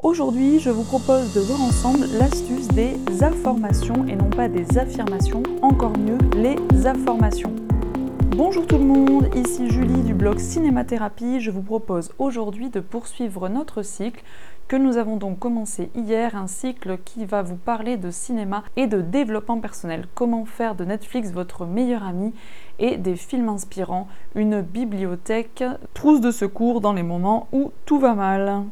Aujourd'hui, je vous propose de voir ensemble l'astuce des informations et non pas des affirmations, encore mieux les informations. Bonjour tout le monde, ici Julie du blog Cinémathérapie. Je vous propose aujourd'hui de poursuivre notre cycle que nous avons donc commencé hier, un cycle qui va vous parler de cinéma et de développement personnel. Comment faire de Netflix votre meilleur ami et des films inspirants, une bibliothèque, trousse de secours dans les moments où tout va mal.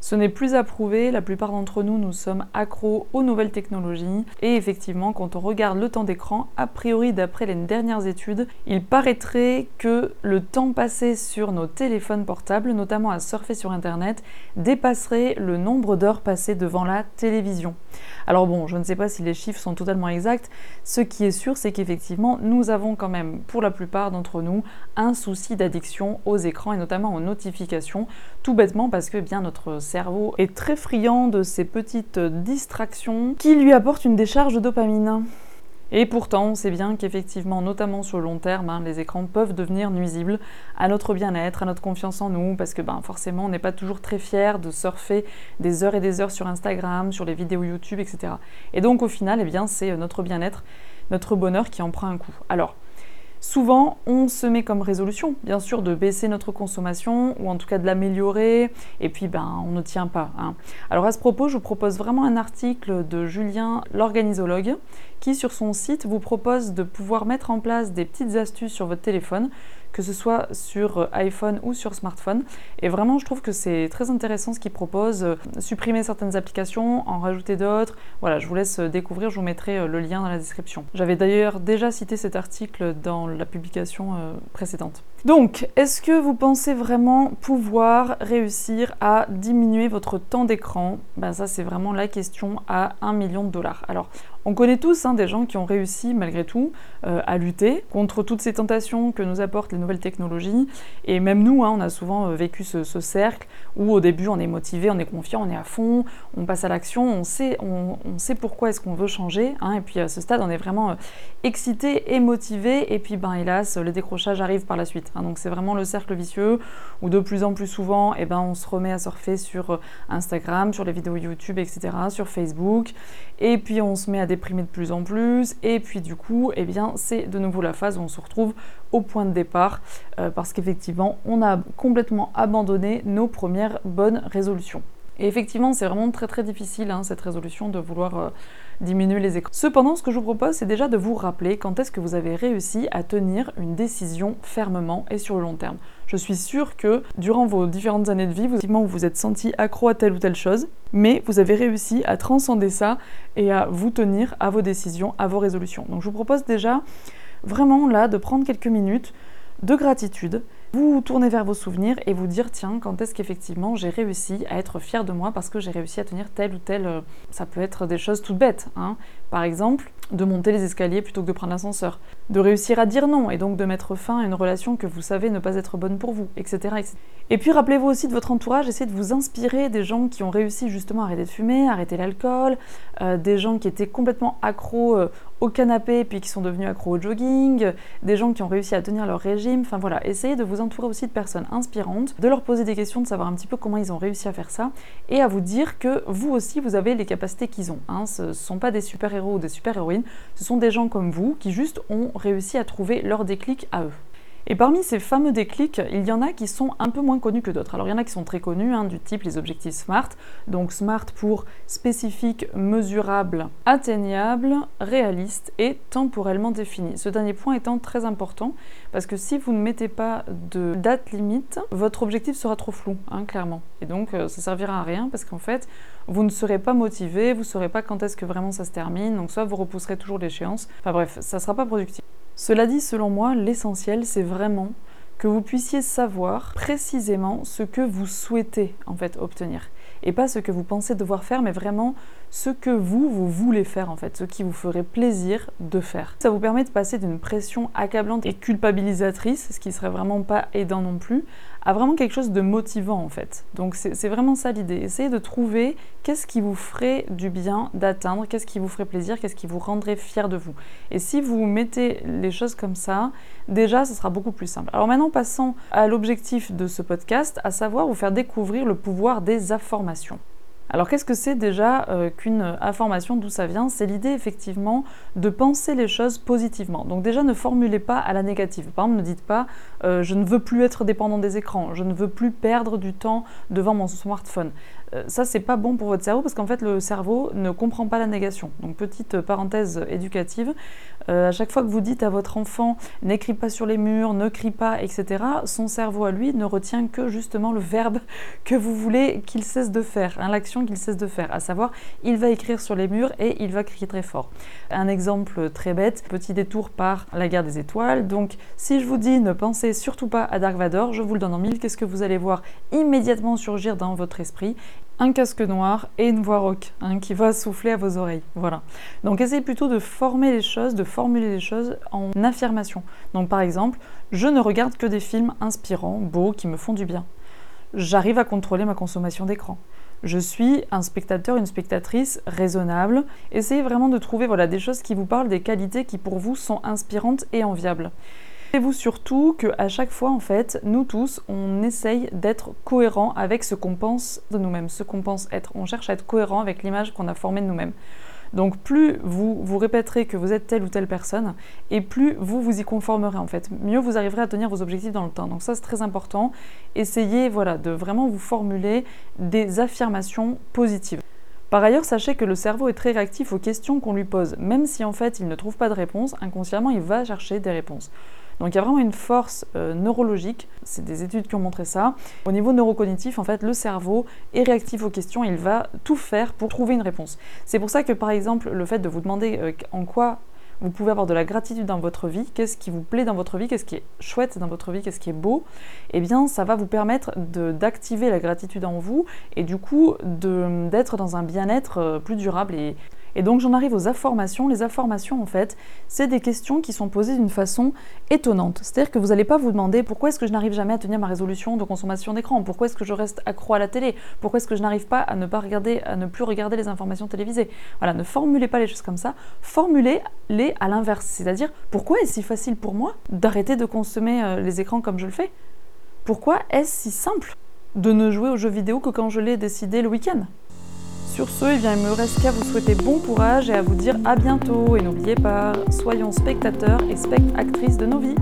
Ce n'est plus approuvé, la plupart d'entre nous, nous sommes accros aux nouvelles technologies. Et effectivement, quand on regarde le temps d'écran, a priori d'après les dernières études, il paraîtrait que le temps passé sur nos téléphones portables, notamment à surfer sur Internet, dépasserait le nombre d'heures passées devant la télévision. Alors bon, je ne sais pas si les chiffres sont totalement exacts. Ce qui est sûr, c'est qu'effectivement, nous avons quand même, pour la plupart d'entre nous, un souci d'addiction aux écrans et notamment aux notifications, tout bêtement parce que bien notre cerveau est très friand de ces petites distractions qui lui apportent une décharge de dopamine. Et pourtant, on sait bien qu'effectivement, notamment sur le long terme, hein, les écrans peuvent devenir nuisibles à notre bien-être, à notre confiance en nous, parce que ben, forcément, on n'est pas toujours très fier de surfer des heures et des heures sur Instagram, sur les vidéos YouTube, etc. Et donc, au final, eh bien, c'est notre bien-être, notre bonheur qui en prend un coup. Alors, Souvent, on se met comme résolution, bien sûr, de baisser notre consommation ou en tout cas de l'améliorer, et puis ben, on ne tient pas. Hein. Alors à ce propos, je vous propose vraiment un article de Julien, l'organisologue, qui sur son site vous propose de pouvoir mettre en place des petites astuces sur votre téléphone que ce soit sur euh, iPhone ou sur smartphone. Et vraiment, je trouve que c'est très intéressant ce qu'il propose. Euh, supprimer certaines applications, en rajouter d'autres. Voilà, je vous laisse euh, découvrir, je vous mettrai le lien dans la description. J'avais d'ailleurs déjà cité cet article dans la publication précédente. Donc, est-ce que vous pensez vraiment pouvoir réussir à diminuer votre temps d'écran? Ben, Ça, c'est vraiment la question à 1 million de dollars. Alors, on connaît tous hein, des gens qui ont réussi malgré tout euh, à lutter contre toutes ces tentations que nous apportent les nouvelles technologies. Et même nous, hein, on a souvent euh, vécu ce, cercle où au début on est motivé, on est confiant, on est à fond, on passe à l'action, on sait, pourquoi est-ce qu'on veut changer. Hein. et puis à ce stade, on est vraiment euh, excité et motivé. Et puis ben hélas, le décrochage arrive par la suite. Donc c'est vraiment le cercle vicieux où de plus en plus souvent, eh ben, on se remet à surfer sur Instagram, sur les vidéos YouTube, etc., sur Facebook. Et puis on se met à de plus en plus, et puis du coup, eh c'est de nouveau la phase où on se retrouve au point de départ, euh, parce qu'effectivement, on a complètement abandonné nos premières bonnes résolutions. Et effectivement, c'est vraiment très très difficile hein, cette résolution de vouloir euh, diminuer les écrans. Cependant, ce que je vous propose, c'est déjà de vous rappeler quand est-ce que vous avez réussi à tenir une décision fermement et sur le long terme. Je suis sûre que durant vos différentes années de vie, vous vous, vous êtes senti accro à telle ou telle chose, mais vous avez réussi à transcender ça et à vous tenir à vos décisions, à vos résolutions. Donc je vous propose déjà vraiment là de prendre quelques minutes de gratitude vous tournez vers vos souvenirs et vous dire tiens, quand est-ce qu'effectivement j'ai réussi à être fier de moi parce que j'ai réussi à tenir tel ou tel. Euh, ça peut être des choses toutes bêtes. Hein. Par exemple, de monter les escaliers plutôt que de prendre l'ascenseur. De réussir à dire non et donc de mettre fin à une relation que vous savez ne pas être bonne pour vous, etc. Et puis rappelez-vous aussi de votre entourage, essayez de vous inspirer des gens qui ont réussi justement à arrêter de fumer, arrêter l'alcool, euh, des gens qui étaient complètement accros euh, au canapé puis qui sont devenus accros au jogging, des gens qui ont réussi à tenir leur régime. Enfin voilà, essayez de vous entourer aussi de personnes inspirantes, de leur poser des questions, de savoir un petit peu comment ils ont réussi à faire ça et à vous dire que vous aussi vous avez les capacités qu'ils ont. Hein. Ce ne sont pas des super-héros ou des super-héroïnes, ce sont des gens comme vous qui juste ont réussi à trouver leur déclic à eux. Et parmi ces fameux déclics, il y en a qui sont un peu moins connus que d'autres. Alors il y en a qui sont très connus, hein, du type les objectifs SMART. Donc SMART pour spécifique, mesurable, atteignable, réaliste et temporellement défini. Ce dernier point étant très important parce que si vous ne mettez pas de date limite, votre objectif sera trop flou, hein, clairement. Et donc euh, ça servira à rien parce qu'en fait, vous ne serez pas motivé, vous ne saurez pas quand est-ce que vraiment ça se termine. Donc soit vous repousserez toujours l'échéance. Enfin bref, ça ne sera pas productif. Cela dit, selon moi, l'essentiel, c'est vraiment que vous puissiez savoir précisément ce que vous souhaitez en fait obtenir. Et pas ce que vous pensez devoir faire mais vraiment ce que vous vous voulez faire en fait ce qui vous ferait plaisir de faire ça vous permet de passer d'une pression accablante et culpabilisatrice ce qui serait vraiment pas aidant non plus à vraiment quelque chose de motivant en fait. Donc c'est vraiment ça l'idée. Essayez de trouver qu'est-ce qui vous ferait du bien d'atteindre, qu'est-ce qui vous ferait plaisir, qu'est-ce qui vous rendrait fier de vous. Et si vous mettez les choses comme ça, déjà ce sera beaucoup plus simple. Alors maintenant passons à l'objectif de ce podcast, à savoir vous faire découvrir le pouvoir des informations. Alors qu'est-ce que c'est déjà euh, qu'une information, d'où ça vient? C'est l'idée effectivement de penser les choses positivement. Donc déjà ne formulez pas à la négative. Par exemple, ne dites pas euh, je ne veux plus être dépendant des écrans, je ne veux plus perdre du temps devant mon smartphone. Euh, ça, c'est pas bon pour votre cerveau parce qu'en fait, le cerveau ne comprend pas la négation. Donc, petite parenthèse éducative, à chaque fois que vous dites à votre enfant n'écris pas sur les murs, ne crie pas, etc., son cerveau à lui ne retient que justement le verbe que vous voulez qu'il cesse de faire, hein, l'action qu'il cesse de faire, à savoir il va écrire sur les murs et il va crier très fort. Un exemple très bête, petit détour par la guerre des étoiles. Donc si je vous dis ne pensez surtout pas à Dark Vador, je vous le donne en mille, qu'est-ce que vous allez voir immédiatement surgir dans votre esprit? Un casque noir et une voix rock hein, qui va souffler à vos oreilles. Voilà. Donc essayez plutôt de former les choses, de formuler les choses en affirmation. Donc par exemple, je ne regarde que des films inspirants, beaux, qui me font du bien. J'arrive à contrôler ma consommation d'écran je suis un spectateur, une spectatrice raisonnable. Essayez vraiment de trouver voilà, des choses qui vous parlent, des qualités qui pour vous sont inspirantes et enviables. Rappelez-vous surtout qu'à chaque fois, en fait, nous tous, on essaye d'être cohérent avec ce qu'on pense de nous-mêmes, ce qu'on pense être. On cherche à être cohérent avec l'image qu'on a formée de nous-mêmes. Donc plus vous vous répéterez que vous êtes telle ou telle personne, et plus vous vous y conformerez en fait. Mieux vous arriverez à tenir vos objectifs dans le temps. Donc ça c'est très important. Essayez voilà de vraiment vous formuler des affirmations positives. Par ailleurs, sachez que le cerveau est très réactif aux questions qu'on lui pose. Même si en fait il ne trouve pas de réponse, inconsciemment il va chercher des réponses. Donc il y a vraiment une force euh, neurologique, c'est des études qui ont montré ça. Au niveau neurocognitif, en fait, le cerveau est réactif aux questions, il va tout faire pour trouver une réponse. C'est pour ça que par exemple, le fait de vous demander euh, en quoi vous pouvez avoir de la gratitude dans votre vie, qu'est-ce qui vous plaît dans votre vie, qu'est-ce qui est chouette dans votre vie, qu'est-ce qui est beau, eh bien ça va vous permettre d'activer la gratitude en vous et du coup d'être dans un bien-être euh, plus durable et et donc j'en arrive aux informations. Les informations, en fait, c'est des questions qui sont posées d'une façon étonnante. C'est-à-dire que vous n'allez pas vous demander pourquoi est-ce que je n'arrive jamais à tenir ma résolution de consommation d'écran, pourquoi est-ce que je reste accro à la télé, pourquoi est-ce que je n'arrive pas à ne pas regarder, à ne plus regarder les informations télévisées? Voilà, ne formulez pas les choses comme ça, formulez-les à l'inverse. C'est-à-dire pourquoi est-ce si facile pour moi d'arrêter de consommer euh, les écrans comme je le fais? Pourquoi est-ce si simple de ne jouer aux jeux vidéo que quand je l'ai décidé le week-end? Sur ce, eh il me reste qu'à vous souhaiter bon courage et à vous dire à bientôt. Et n'oubliez pas, soyons spectateurs et spectatrices de nos vies.